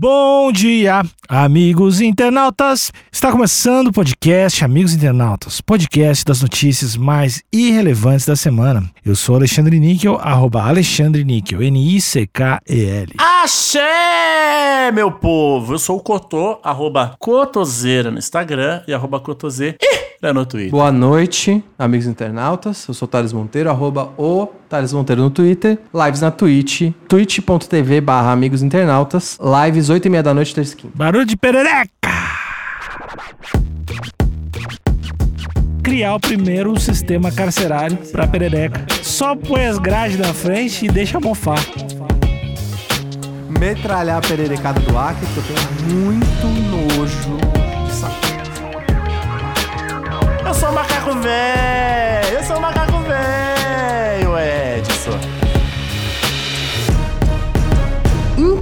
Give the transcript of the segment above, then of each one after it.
Bom dia, amigos internautas! Está começando o podcast Amigos Internautas, podcast das notícias mais irrelevantes da semana. Eu sou Alexandre Níquel, arroba Alexandre Níquel, N-I-C-K-E-L. Axé, meu povo! Eu sou o Cotô, arroba Cotoseira no Instagram e arroba Cotoseira no Twitter. Boa noite, amigos internautas. Eu sou o Thales Monteiro, arroba o Thales Monteiro no Twitter. Lives na Twitch, twitch.tv barra amigos internautas. Lives 8 e meia da noite, terça e quinta. Barulho de perereca! Criar o primeiro sistema carcerário para perereca. Só põe as grades na frente e deixa mofar. Metralhar a pererecada do Acre, que eu tenho muito nojo de saco. Eu sou o macaco velho! Eu sou o macaco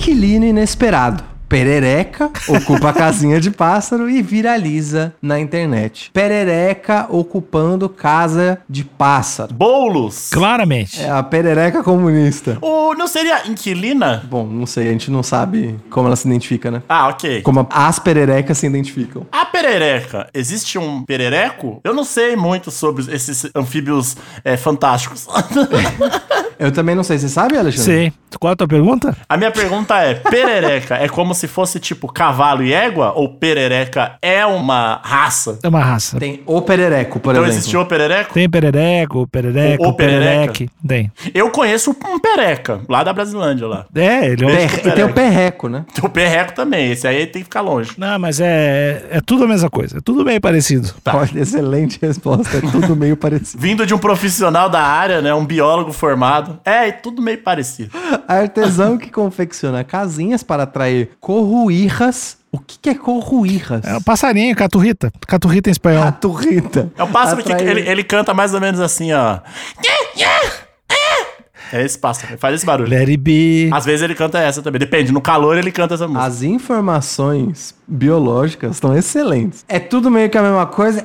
Inquilino inesperado. Perereca ocupa a casinha de pássaro e viraliza na internet. Perereca ocupando casa de pássaro. Boulos! Claramente. É a perereca comunista. O, não seria inquilina? Bom, não sei, a gente não sabe como ela se identifica, né? Ah, ok. Como as pererecas se identificam. A perereca, existe um perereco? Eu não sei muito sobre esses anfíbios é, fantásticos. Eu também não sei, você sabe, Alexandre? Sei. Qual a tua pergunta? A minha pergunta é: perereca é como se fosse tipo cavalo e égua? Ou perereca é uma raça? É uma raça. Tem o perereco, por Então exemplo. existiu o perereco? Tem perereco, perereco, O- o perereque. Tem. Eu conheço um pereca, lá da Brasilândia, lá. É, ele é um... Tipo E tem o perreco, né? Tem o perreco também, esse aí tem que ficar longe. Não, mas é, é tudo a mesma coisa. É tudo meio parecido. Tá. Olha, excelente resposta. É tudo meio parecido. Vindo de um profissional da área, né? Um biólogo formado. É, é tudo meio parecido. Artesão que confecciona casinhas para atrair corruirras. O que, que é corruirras? É um passarinho, caturrita. Caturrita em espanhol. Caturrita. É o pássaro que Atrair- ele, ele canta mais ou menos assim, ó. É esse pássaro, ele faz esse barulho. Let it be. Às vezes ele canta essa também, depende. No calor ele canta essa música. As informações biológicas estão excelentes. É tudo meio que a mesma coisa.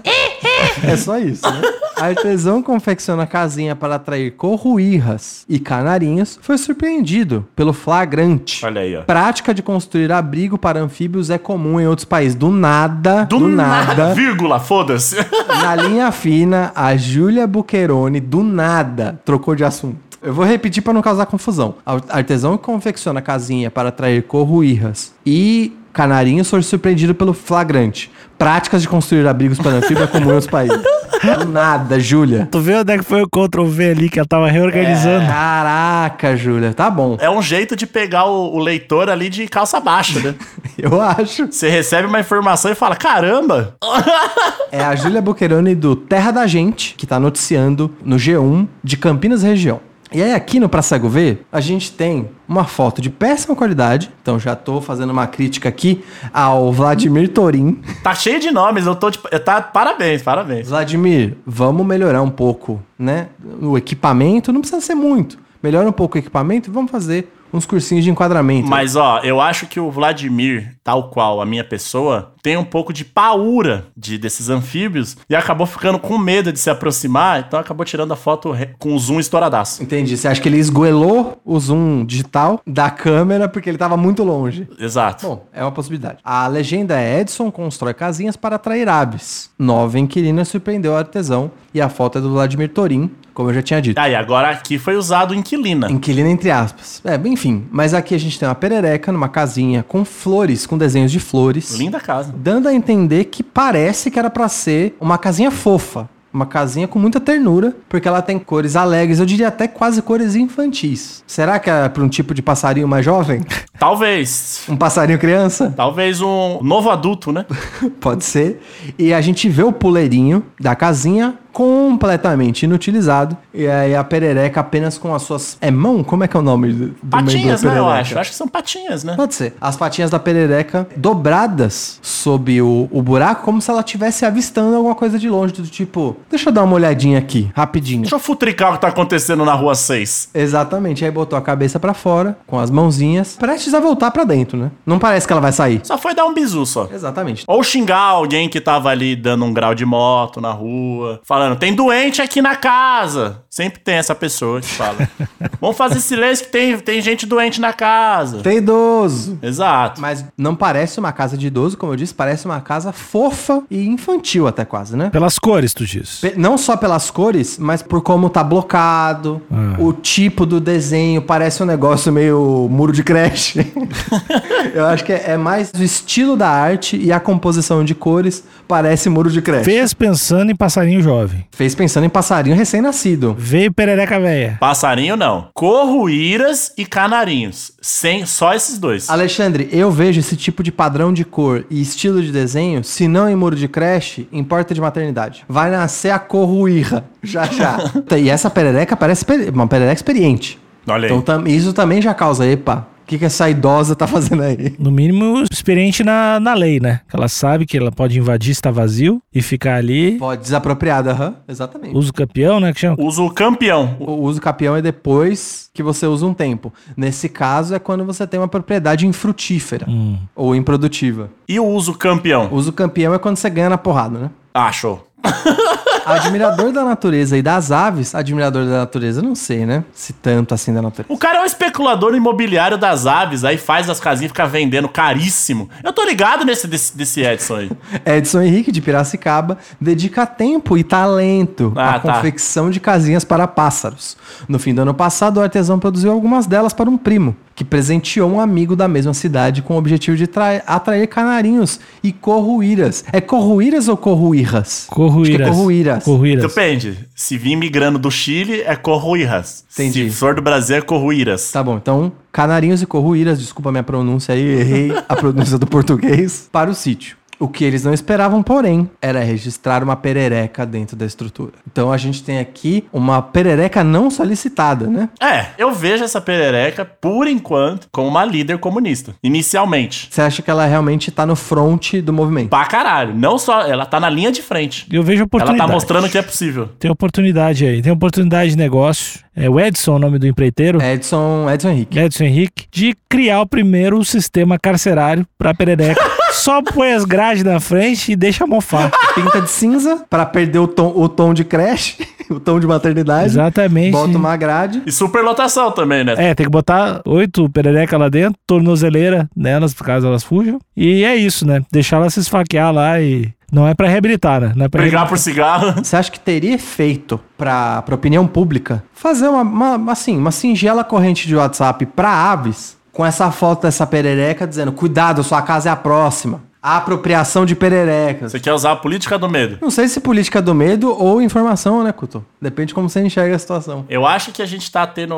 É só isso, né? Artesão confecciona casinha para atrair corruirras e canarinhos foi surpreendido pelo flagrante. Olha aí, ó. Prática de construir abrigo para anfíbios é comum em outros países. Do nada, do, nada, Vírgula, foda-se. na linha fina, a Júlia Buqueroni, do nada, trocou de assunto. Eu vou repetir para não causar confusão. Ar- Artesão que confecciona casinha para atrair corruirras e canarinhos foi surpreendido pelo flagrante. Práticas de construir abrigos para anfíbios é comum em outros países. Do nada, Júlia. Tu vê onde é que foi o Ctrl V ali que ela tava reorganizando? Caraca, Júlia, tá bom. É um jeito de pegar o, o leitor ali de calça baixa, né? Eu acho. Você recebe uma informação e fala: caramba! É a Júlia Buqueroni do Terra da Gente, que tá noticiando no G1 de Campinas região. E aí aqui no Pra Cego Ver, a gente tem uma foto de péssima qualidade. Então já tô fazendo uma crítica aqui ao Vladimir Torin. Tá cheio de nomes, eu tô tipo. Tá, parabéns, parabéns. Vladimir, vamos melhorar um pouco, né? O equipamento, não precisa ser muito. Melhora um pouco o equipamento e vamos fazer uns cursinhos de enquadramento. Mas ó, eu acho que o Vladimir, tal qual a minha pessoa, tem um pouco de paura de desses anfíbios e acabou ficando com medo de se aproximar, então acabou tirando a foto com o zoom estouradaço. Entendi. Você acha que ele esgoelou o zoom digital da câmera porque ele tava muito longe? Exato. Bom, é uma possibilidade. A legenda é Edson constrói casinhas para atrair aves. Nova inquilina surpreendeu o artesão e a foto é do Vladimir Torin, como eu já tinha dito. Aí, agora aqui foi usado inquilina. Inquilina entre aspas. É, bem, enfim. Mas aqui a gente tem uma perereca numa casinha com flores, com desenhos de flores. Linda casa. Dando a entender que parece que era pra ser uma casinha fofa. Uma casinha com muita ternura, porque ela tem cores alegres, eu diria até quase cores infantis. Será que é pra um tipo de passarinho mais jovem? Talvez. Um passarinho criança? Talvez um novo adulto, né? Pode ser. E a gente vê o puleirinho da casinha completamente inutilizado. E aí a perereca apenas com as suas. É mão? Como é que é o nome do, Patinhas, né? Eu acho. Acho que são patinhas, né? Pode ser. As patinhas da perereca dobradas sob o, o buraco, como se ela estivesse avistando alguma coisa de longe, do tipo, deixa eu dar uma olhadinha aqui, rapidinho. Deixa eu futricar o que tá acontecendo na rua 6. Exatamente. Aí botou a cabeça pra fora, com as mãozinhas, prestes precisa voltar pra dentro, né? Não parece que ela vai sair. Só foi dar um bisu só. Exatamente. Ou xingar alguém que tava ali dando um grau de moto na rua, falando, tem doente aqui na casa. Sempre tem essa pessoa que fala. Vamos fazer silêncio que tem, tem gente doente na casa. Tem idoso. Exato. Mas não parece uma casa de idoso, como eu disse, parece uma casa fofa e infantil até quase, né? Pelas cores, tu diz. Pe- Não só pelas cores, mas por como tá blocado, Ah. o tipo do desenho, parece um negócio meio muro de creche. eu acho que é é mais o estilo da arte e a composição de cores parece muro de creche. Fez pensando em passarinho jovem. Fez pensando em passarinho recém-nascido. Veio perereca véia. Passarinho não. Corruíras e canarinhos. Sem, só esses dois. Alexandre, eu vejo esse tipo de padrão de cor e estilo de desenho, se não em muro de creche, em porta de maternidade. Vai nascer a corruíra, já já. e essa perereca parece uma perereca experiente. Olha aí. Então isso também já causa, epa, que, que essa idosa tá fazendo aí? No mínimo, experiente na, na lei, né? Que ela sabe que ela pode invadir se tá vazio e ficar ali. Pode, desapropriada, aham, exatamente. Usa o campeão, né? Que chama. Uso campeão. O uso capião é depois que você usa um tempo. Nesse caso é quando você tem uma propriedade infrutífera Hum. ou improdutiva. E o uso campeão? O uso campeão é quando você ganha na porrada, né? Ah, show. Admirador da natureza e das aves, admirador da natureza, não sei, né? Se tanto assim da natureza. O cara é um especulador imobiliário das aves, aí faz as casinhas e fica vendendo caríssimo. Eu tô ligado nesse desse, desse Edson aí. Edson Henrique, de Piracicaba, dedica tempo e talento Ah, à tá. confecção de casinhas para pássaros. No fim do ano passado, o artesão produziu algumas delas para um primo, que presenteou um amigo da mesma cidade com o objetivo de trai- atrair canarinhos e corruíras. É corruíras ou corruirras? Corruíras. Acho que é corruíras. Corruíras. Depende. Se vir migrando do Chile, é corruíras. Entendi. Se for do Brasil, é corruíras. Tá bom, então, canarinhos e corruíras, desculpa a minha pronúncia aí, errei a pronúncia do português, para o sítio. O que eles não esperavam, porém, era registrar uma perereca dentro da estrutura. Então a gente tem aqui uma perereca não solicitada, né? É, eu vejo essa perereca, por enquanto, como uma líder comunista. Inicialmente. Você acha que ela realmente tá no front do movimento? Pra caralho. Não só, ela tá na linha de frente. Eu vejo Ela oportunidade. tá mostrando que é possível. Tem oportunidade aí. Tem oportunidade de negócio. É o Edson, o nome do empreiteiro. Edson, Edson Henrique. Edson Henrique, de criar o primeiro sistema carcerário pra perereca. Só põe as grades na frente e deixa mofar. Pinta de cinza pra perder o tom, o tom de creche, o tom de maternidade. Exatamente. Bota uma grade. E superlotação também, né? É, tem que botar oito perereca lá dentro, tornozeleira nelas, caso elas fujam. E é isso, né? Deixar elas se esfaquear lá e. Não é pra reabilitar, né? Não é pra Brigar por cigarro. Você acha que teria efeito pra, pra opinião pública fazer uma, uma- assim, uma singela corrente de WhatsApp pra aves com essa foto dessa perereca dizendo: cuidado, sua casa é a próxima. A apropriação de pererecas. Você quer usar a política do medo. Não sei se política do medo ou informação, né, Couto? Depende de como você enxerga a situação. Eu acho que a gente tá tendo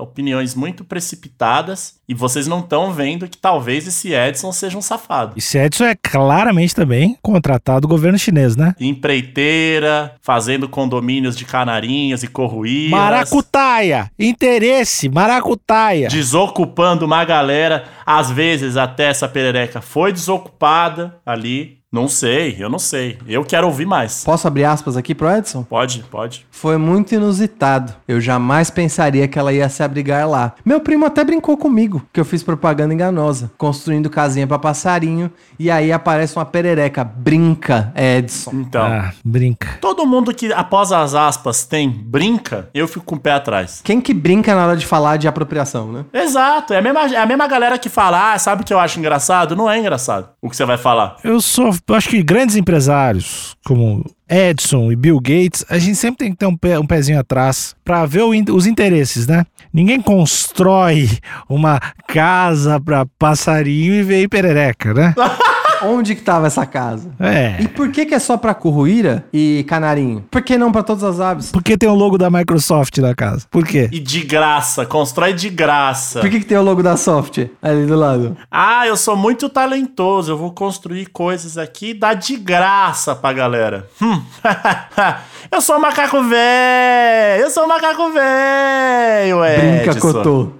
opiniões muito precipitadas e vocês não estão vendo que talvez esse Edson seja um safado. Esse Edson é claramente também contratado do governo chinês, né? Empreiteira, fazendo condomínios de canarinhas e corruíras. Maracutaia! Interesse! Maracutaia! Desocupando uma galera. Às vezes até essa perereca foi desocupada ali. Não sei, eu não sei. Eu quero ouvir mais. Posso abrir aspas aqui pro Edson? Pode, pode. Foi muito inusitado. Eu jamais pensaria que ela ia se abrigar lá. Meu primo até brincou comigo que eu fiz propaganda enganosa, construindo casinha pra passarinho, e aí aparece uma perereca. Brinca, Edson. Então. Ah, brinca. Todo mundo que, após as aspas, tem brinca, eu fico com o pé atrás. Quem que brinca na hora de falar de apropriação, né? Exato, é a mesma, é a mesma galera que fala, ah, sabe o que eu acho engraçado? Não é engraçado o que você vai falar. Eu sou, eu acho que grandes empresários, como Edson e Bill Gates, a gente sempre tem que ter um, pé- um pezinho atrás pra ver os interesses, né? Ninguém constrói uma casa pra passarinho e veio perereca, né? Onde que tava essa casa? É. E por que que é só pra curruíra e canarinho? Por que não pra todas as aves? Por que tem o logo da Microsoft na casa? Por quê? E de graça, constrói de graça. Por que que tem o logo da Soft ali do lado? Ah, eu sou muito talentoso, eu vou construir coisas aqui e dar de graça pra galera. Hum. eu sou um macaco velho, eu sou um macaco velho, Brinca, Edson. Cotô.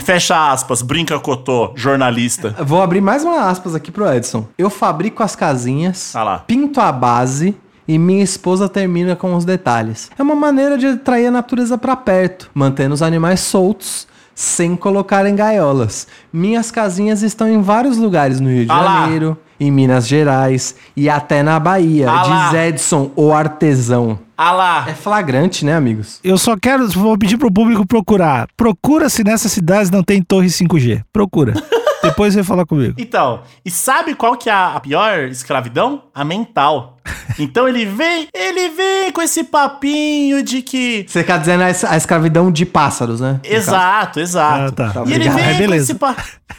Fecha aspas, brinca cotô, jornalista. Vou abrir mais uma aspas aqui pro Edson. Eu fabrico as casinhas, Ah lá. pinto a base e minha esposa termina com os detalhes. É uma maneira de atrair a natureza pra perto, mantendo os animais soltos, sem colocar em gaiolas. Minhas casinhas estão em vários lugares no Rio de Ah lá. Janeiro, em Minas Gerais e até na Bahia. Ah lá. diz Edson, o artesão. Ah lá. É flagrante, né, amigos? Eu só quero, vou pedir pro público procurar. Procura se nessas cidades não tem torre 5G. Procura. Depois você fala comigo. Então, e sabe qual que é a pior escravidão? A mental. Então ele vem, ele vem com esse papinho de que Você dizer a es- a escravidão de pássaros, né? Exato, exato. Ah, tá. Tá, E ele vem, Aí, com esse pa-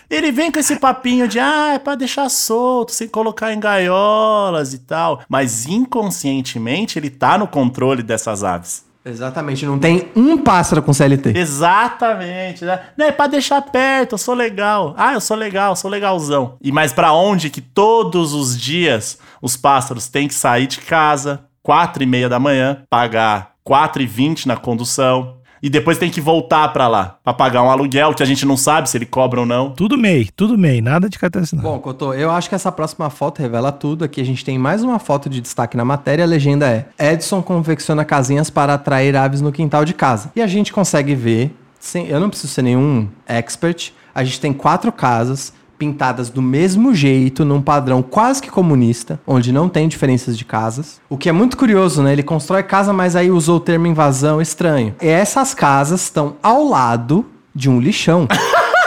ele vem com esse papinho de, ah, é pra deixar solto, sem colocar em gaiolas e tal. Mas inconscientemente ele tá no controle dessas aves. Exatamente, não tem um pássaro com CLT. Exatamente, né? Não é pra deixar perto, eu sou legal. Ah, eu sou legal, sou legalzão. E mas pra onde que todos os dias os pássaros têm que sair de casa, quatro e meia da manhã, pagar quatro e vinte na condução e depois tem que voltar pra lá pra pagar um aluguel que a gente não sabe se ele cobra ou não. Tudo MEI, tudo MEI, nada de carteira assinada. Bom, Cotô, eu acho que essa próxima foto revela tudo. Aqui a gente tem mais uma foto de destaque na matéria. A legenda é: Edson confecciona casinhas para atrair aves no quintal de casa. E a gente consegue ver, sem, eu não preciso ser nenhum expert, a gente tem quatro casas pintadas do mesmo jeito, num padrão quase que comunista, onde não tem diferenças de casas. O que é muito curioso, né? Ele constrói casa, mas aí usou o termo invasão estranho. E essas casas estão ao lado de um lixão.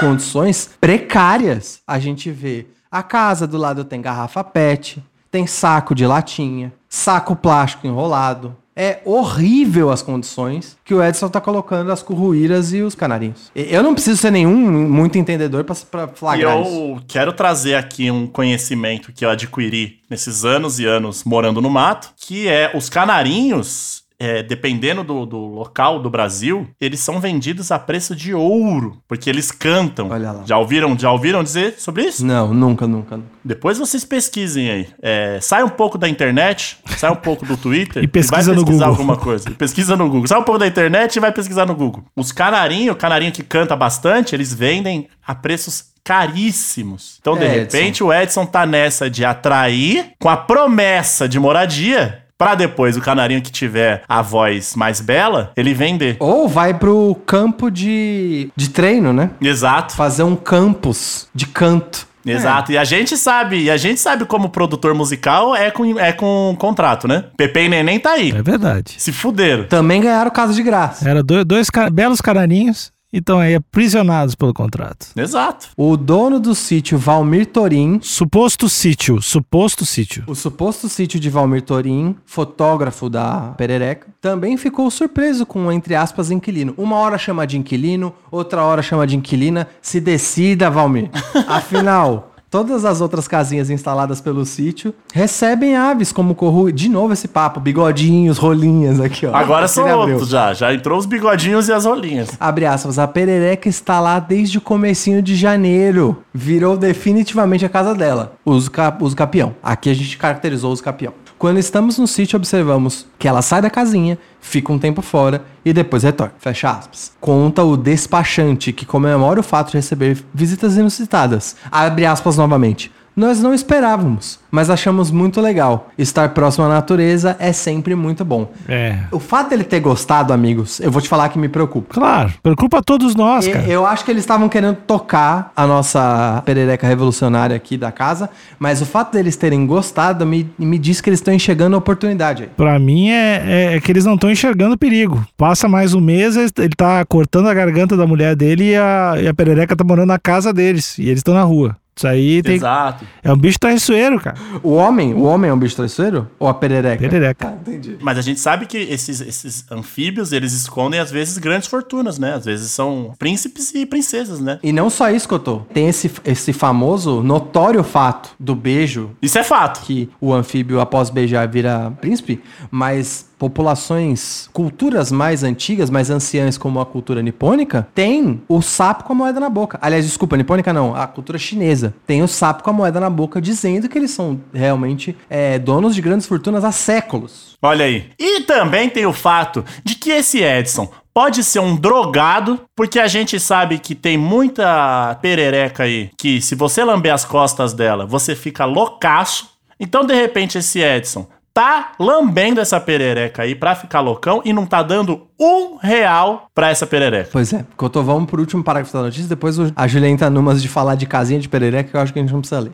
condições precárias. A gente vê a casa do lado tem garrafa PET, tem saco de latinha, saco plástico enrolado. É horrível as condições que o Edson tá colocando as curruíras e os canarinhos. Eu não preciso ser nenhum muito entendedor pra- pra E flagrar isso. eu quero trazer aqui um conhecimento que eu adquiri nesses anos e anos morando no mato, que é os canarinhos, é, dependendo do, do local do Brasil, eles são vendidos a preço de ouro, porque eles cantam. Olha lá. Já ouviram, já ouviram dizer sobre isso? Não, nunca, nunca. nunca. Depois vocês pesquisem aí. É, sai um pouco da internet, sai um pouco do Twitter E pesquisa vai no pesquisar Google. alguma coisa. E pesquisa no Google. Sai um pouco da internet e vai pesquisar no Google. Os canarinhos, o canarinho que canta bastante, eles vendem a preços caríssimos. Então, de É, repente, o Edson tá nessa de atrair com a promessa de moradia. Pra depois o canarinho que tiver a voz mais bela, ele vender. Ou vai pro campo de, de treino, né? Exato. Fazer um campus de canto. Exato, e a gente sabe, e a gente sabe como produtor musical é com, é com contrato, né? Pepe e Neném tá aí. É verdade. Se fuderam. Também ganharam casa de graça. Era dois, dois ca- belos canarinhos e estão aí aprisionados pelo contrato. Exato. O dono do sítio Valmir Torim Suposto sítio, suposto sítio. O suposto sítio de Valmir Torim, fotógrafo da Perereca, também ficou surpreso com entre aspas, inquilino. Uma hora chama de inquilino, outra hora chama de inquilina. Se decida, Valmir. Afinal, todas as outras casinhas instaladas pelo sítio recebem aves como corru. De novo esse papo, bigodinhos, rolinhas aqui, ó. Agora são outros já. Já entrou os bigodinhos e as rolinhas. Abre aspas, a perereca está lá desde o comecinho de janeiro. Virou definitivamente a casa dela. Uso, ca uso capião. Aqui a gente caracterizou uso capião. Quando estamos no sítio, observamos que ela sai da casinha, fica um tempo fora e depois retorna. Fecha aspas. Conta o despachante que comemora o fato de receber visitas inusitadas. Abre aspas novamente. Nós não esperávamos, mas achamos muito legal. Estar próximo à natureza é sempre muito bom. É. O fato dele ter gostado, amigos, eu vou te falar que me preocupa. Claro, preocupa todos nós, E- cara. Eu acho que eles estavam querendo tocar a nossa perereca revolucionária aqui da casa, mas o fato deles terem gostado me, me diz que eles estão enxergando a oportunidade aí. Pra mim é, é- é que eles não estão enxergando o perigo. Passa mais um mês, ele ele tá cortando a garganta da mulher dele e a, e a perereca tá morando na casa deles. E eles estão na rua. Isso aí tem, Exato. é um bicho traiçoeiro, cara. O homem, o homem é um bicho traiçoeiro? Ou a perereca? Perereca. Tá, entendi. Mas a gente sabe que esses, esses anfíbios, eles escondem às vezes grandes fortunas, né? Às vezes são príncipes e princesas, né? E não só isso, Cotô. Tem esse, esse famoso, notório fato do beijo Isso é fato. que o anfíbio, após beijar, vira príncipe, mas populações, culturas mais antigas, mais anciãs, como a cultura nipônica, tem o sapo com a moeda na boca. Aliás, desculpa, nipônica não, a cultura chinesa tem o sapo com a moeda na boca, dizendo que eles são realmente é, donos de grandes fortunas há séculos. Olha aí. E também tem o fato de que esse Edson pode ser um drogado, porque a gente sabe que tem muita perereca aí, que se você lamber as costas dela, você fica loucaço. Então, de repente, esse Edson tá lambendo essa perereca aí pra ficar loucão e não tá dando um real pra essa perereca. Pois é, Cotô, vamos pro último parágrafo da notícia, depois a Julia entra numas de falar de casinha de perereca que eu acho que a gente não precisa ler.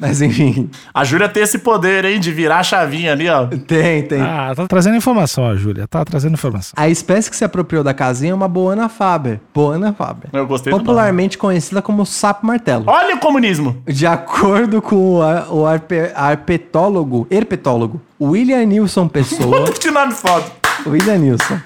Mas enfim, A Júlia tem esse poder, hein, de virar a chavinha ali, ó. tem, tem. Ah, tá trazendo informação, a Júlia. Tá trazendo informação. A espécie que se apropriou da casinha é uma boana faber. Boana faber. Eu gostei do Popularmente conhecida como sapo martelo. Olha o comunismo. De acordo com o, ar- o arpe- arpetólogo, herpetólogo, William Nilson Pessoa, Puta que nome foda. William Nilson,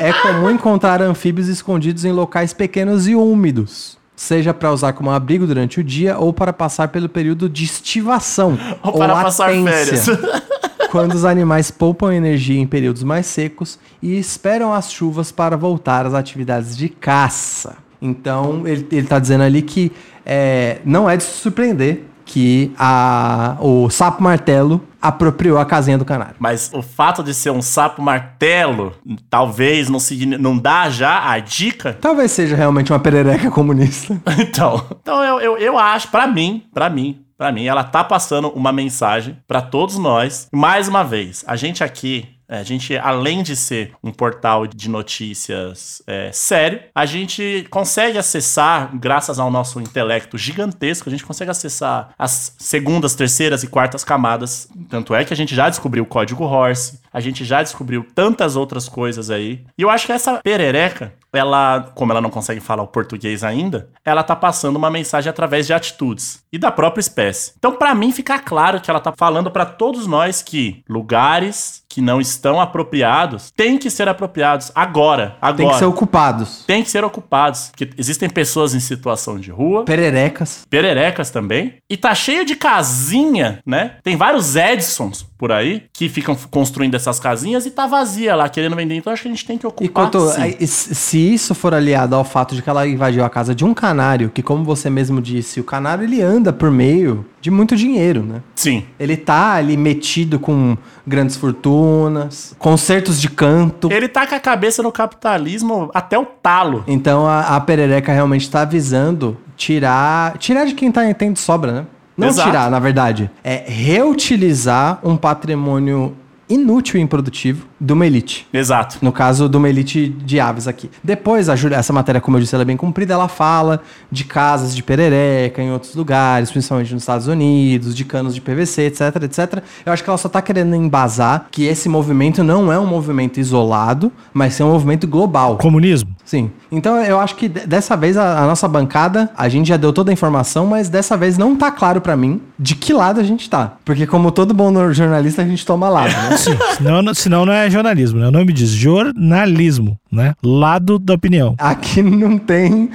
é comum encontrar anfíbios escondidos em locais pequenos e úmidos, seja para usar como abrigo durante o dia ou para passar pelo período de estivação Ou para passar férias. quando os animais poupam energia em períodos mais secos e esperam as chuvas para voltar às atividades de caça. Então, ele, ele tá dizendo ali que é, não é de se surpreender que a, o sapo martelo apropriou a casinha do canário. Mas o fato de ser um sapo martelo, talvez não, signi- não dá já a dica. Talvez seja realmente uma perereca comunista. Então, então eu, eu, eu acho, pra mim, pra mim, pra mim, ela tá passando uma mensagem pra todos nós. Mais uma vez, a gente aqui, a gente, além de ser um portal de notícias é, sério, a gente consegue acessar, graças ao nosso intelecto gigantesco, a gente consegue acessar as segundas, terceiras e quartas camadas. Tanto é que a gente já descobriu o código Horse, a gente já descobriu tantas outras coisas aí. E eu acho que essa perereca, ela, como ela não consegue falar o português ainda, ela tá passando uma mensagem através de atitudes e da própria espécie. Então, pra mim, fica claro que ela tá falando pra todos nós que lugares que não estão apropriados têm que ser apropriados agora, agora. Tem que ser ocupados. Tem que ser ocupados, porque existem pessoas em situação de rua, Pererecas. pererecas também, e tá cheio de casinha, né? Tem vários Edsons por aí que ficam construindo essas casinhas e tá vazia lá querendo vender. Então acho que a gente tem que E ocupar. quanto, sim. aí, se se isso for aliado ao fato de que ela invadiu a casa de um canário, que como você mesmo disse, o canário ele anda por meio de muito dinheiro, né? Sim. Ele tá ali metido com grandes fortunas, concertos de canto. Ele tá com a cabeça no capitalismo até o talo. Então a, a perereca realmente tá visando tirar, tirar de quem tá, tem de sobra, né? Não Exato. tirar, na verdade, é reutilizar um patrimônio inútil e improdutivo de uma elite. Exato. No caso de uma elite de aves aqui. Depois, a Júlia, essa matéria, como eu disse, ela é bem comprida, ela fala de casas de perereca em outros lugares, principalmente nos Estados Unidos, de canos de PVC, etc, etc. Eu acho que ela só tá querendo embasar que esse movimento não é um movimento isolado, mas sim um movimento global. Comunismo? Sim. Então eu acho que de- dessa vez a, a nossa bancada, a gente já deu toda a informação, mas dessa vez não tá claro pra mim de que lado a gente tá. Porque como todo bom jornalista, a gente toma lado, né? Sim. senão, senão não é jornalismo, né? O nome diz jornalismo, né? Lado da opinião. Aqui não tem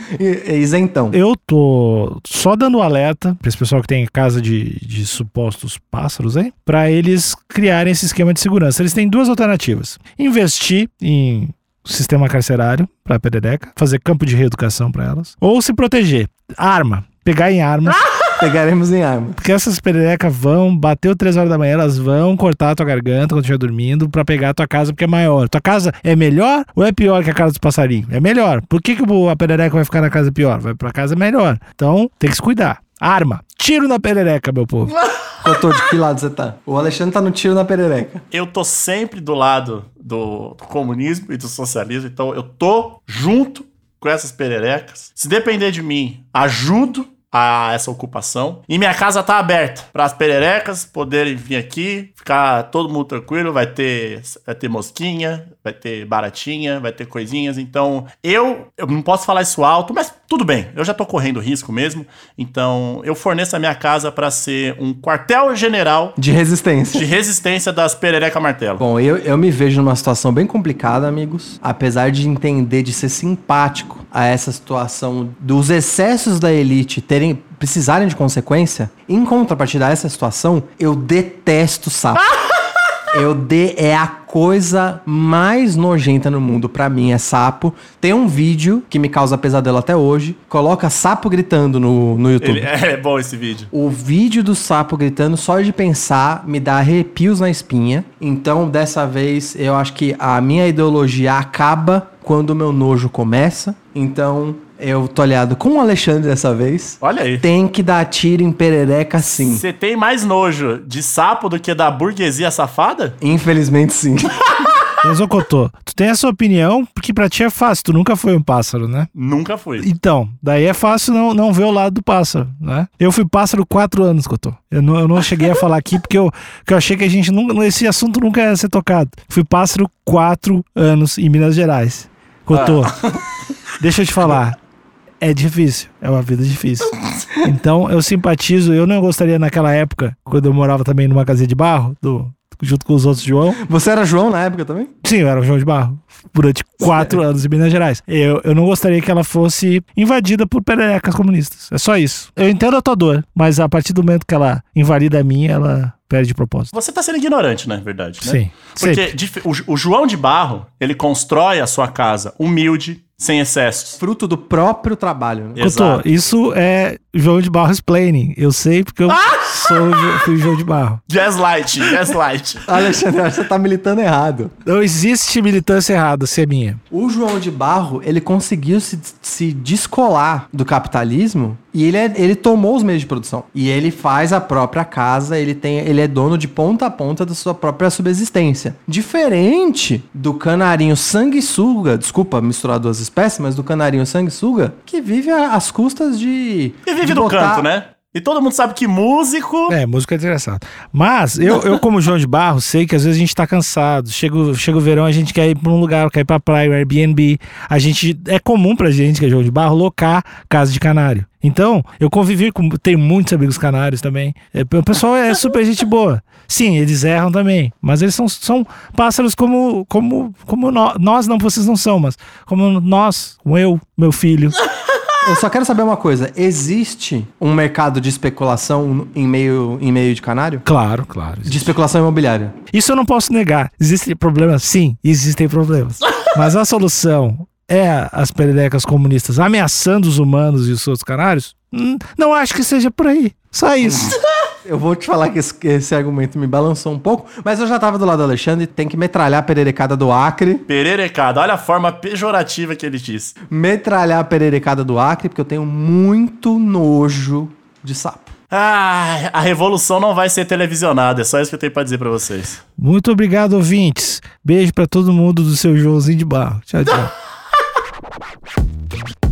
isentão. Eu tô só dando alerta pra esse pessoal que tem casa de, de supostos pássaros aí, pra eles criarem esse esquema de segurança. Eles têm duas alternativas: investir em sistema carcerário pra perereca, fazer campo de reeducação pra elas, ou se proteger. Arma. Pegar em armas. Pegaremos em arma. Porque essas pererecas vão, bateu 3 horas da manhã, elas vão cortar a tua garganta quando estiver dormindo pra pegar a tua casa porque é maior. Tua casa é melhor ou é pior que a casa dos passarinhos? É melhor. Por que, que a perereca vai ficar na casa pior? Vai pra casa melhor. Então, tem que se cuidar. Arma. Tiro na perereca, meu povo. Cotô, de que lado você tá? O Alexandre tá no tiro na perereca. Eu tô sempre do lado do comunismo e do socialismo, então eu tô junto com essas pererecas. Se depender de mim, ajudo a essa ocupação. E minha casa tá aberta para as pererecas poderem vir aqui, ficar todo mundo tranquilo, vai ter vai ter mosquinha, vai ter baratinha, vai ter coisinhas. Então, eu eu não posso falar isso alto, mas tudo bem. Eu já tô correndo risco mesmo. Então, eu forneço a minha casa para ser um quartel-general De resistência. de resistência das perereca martelo. Bom, eu, eu me vejo numa situação bem complicada, amigos. Apesar de entender, de ser simpático a essa situação dos excessos da elite terem precisarem de consequência, em contrapartida a essa situação, eu detesto sapo. Eu de é a coisa mais nojenta no mundo pra mim é sapo. Tem um vídeo que me causa pesadelo até hoje. Coloca sapo gritando no, no YouTube. Ele- é bom esse vídeo. O vídeo do sapo gritando, só de pensar, me dá arrepios na espinha. Então, dessa vez, eu acho que a minha ideologia acaba quando o meu nojo começa. Então, Eu tô aliado com o Alexandre dessa vez. Olha aí. Tem que dar tiro em perereca sim. Você tem mais nojo de sapo do que da burguesia safada? Infelizmente sim. Mas, ô Cotô, tu tem essa opinião porque pra ti é fácil, tu nunca foi um pássaro, né? Nunca fui. Então, daí é fácil não, não ver o lado do pássaro, né? Eu fui pássaro quatro anos, Cotô. Eu não, eu não cheguei a falar aqui porque eu, porque eu achei que a gente nunca, esse assunto nunca ia ser tocado. Fui pássaro quatro anos em Minas Gerais. Cotô, deixa eu te falar. É difícil, é uma vida difícil. Então eu simpatizo, eu não gostaria naquela época, quando eu morava também numa casinha de barro, do, junto com os outros João. Você era João na época também? Sim, eu era o João de Barro. Durante quatro anos em Minas Gerais. Eu, eu não gostaria que ela fosse invadida por pererecas comunistas. É só isso. Eu entendo a tua dor, mas a partir do momento que ela invalida a minha, ela perde de propósito. Você tá sendo ignorante, na verdade, né? Sim. Porque Sempre. dif- o, o João de Barro, ele constrói a sua casa humilde, sem excessos. Fruto do próprio trabalho, né? Exato. isso é João de Barro explaining. Eu sei porque eu sou, Jo- fui João de Barro. Gaslight, gaslight. Alexandre, você tá militando errado. Não existe militância errada, se é minha. O João de Barro, ele conseguiu se, se descolar do capitalismo e ele, é- ele tomou os meios de produção. E ele faz a própria casa, ele, tem, ele é dono de ponta a ponta da sua própria subsistência. Diferente do canarinho sanguessuga, desculpa misturar duas espécies, mas do canarinho sanguessuga, que vive às custas de... E vive de do botar- canto, né? E todo mundo sabe que músico. É, música é desgraçado. Mas eu, eu, como João de Barro, sei que às vezes a gente tá cansado. Chega, o- chega o verão, a gente quer ir pra um lugar, quer ir pra praia, um Airbnb. A gente. É comum pra gente, que é João de Barro, locar casa de canário. Então, eu convivi com. Tenho muitos amigos canários também. É, o pessoal é super gente boa. Sim, eles erram também. Mas eles são, são pássaros como, como, como nó- nós, não, vocês não são, mas como nós, como eu, meu filho. Eu só quero saber uma coisa, existe um mercado de especulação em meio, em meio de canário? Claro, claro. De especulação imobiliária? Isso eu não posso negar. Existem problemas? Sim, existem problemas. Mas a solução é as pererecas comunistas ameaçando os humanos e os seus canários? Hum, Não acho que seja por aí. Só isso. Eu vou te falar que esse, que esse argumento me balançou um pouco, mas eu já tava do lado do Alexandre, tem que metralhar a pererecada do Acre. Pererecada, olha a forma pejorativa que ele diz. Metralhar a pererecada do Acre, porque eu tenho muito nojo de sapo. Ah, a revolução não vai ser televisionada, é só isso que eu tenho pra dizer pra vocês. Muito obrigado, ouvintes. Beijo pra todo mundo do seu Joãozinho de Barro. Tchau, tchau.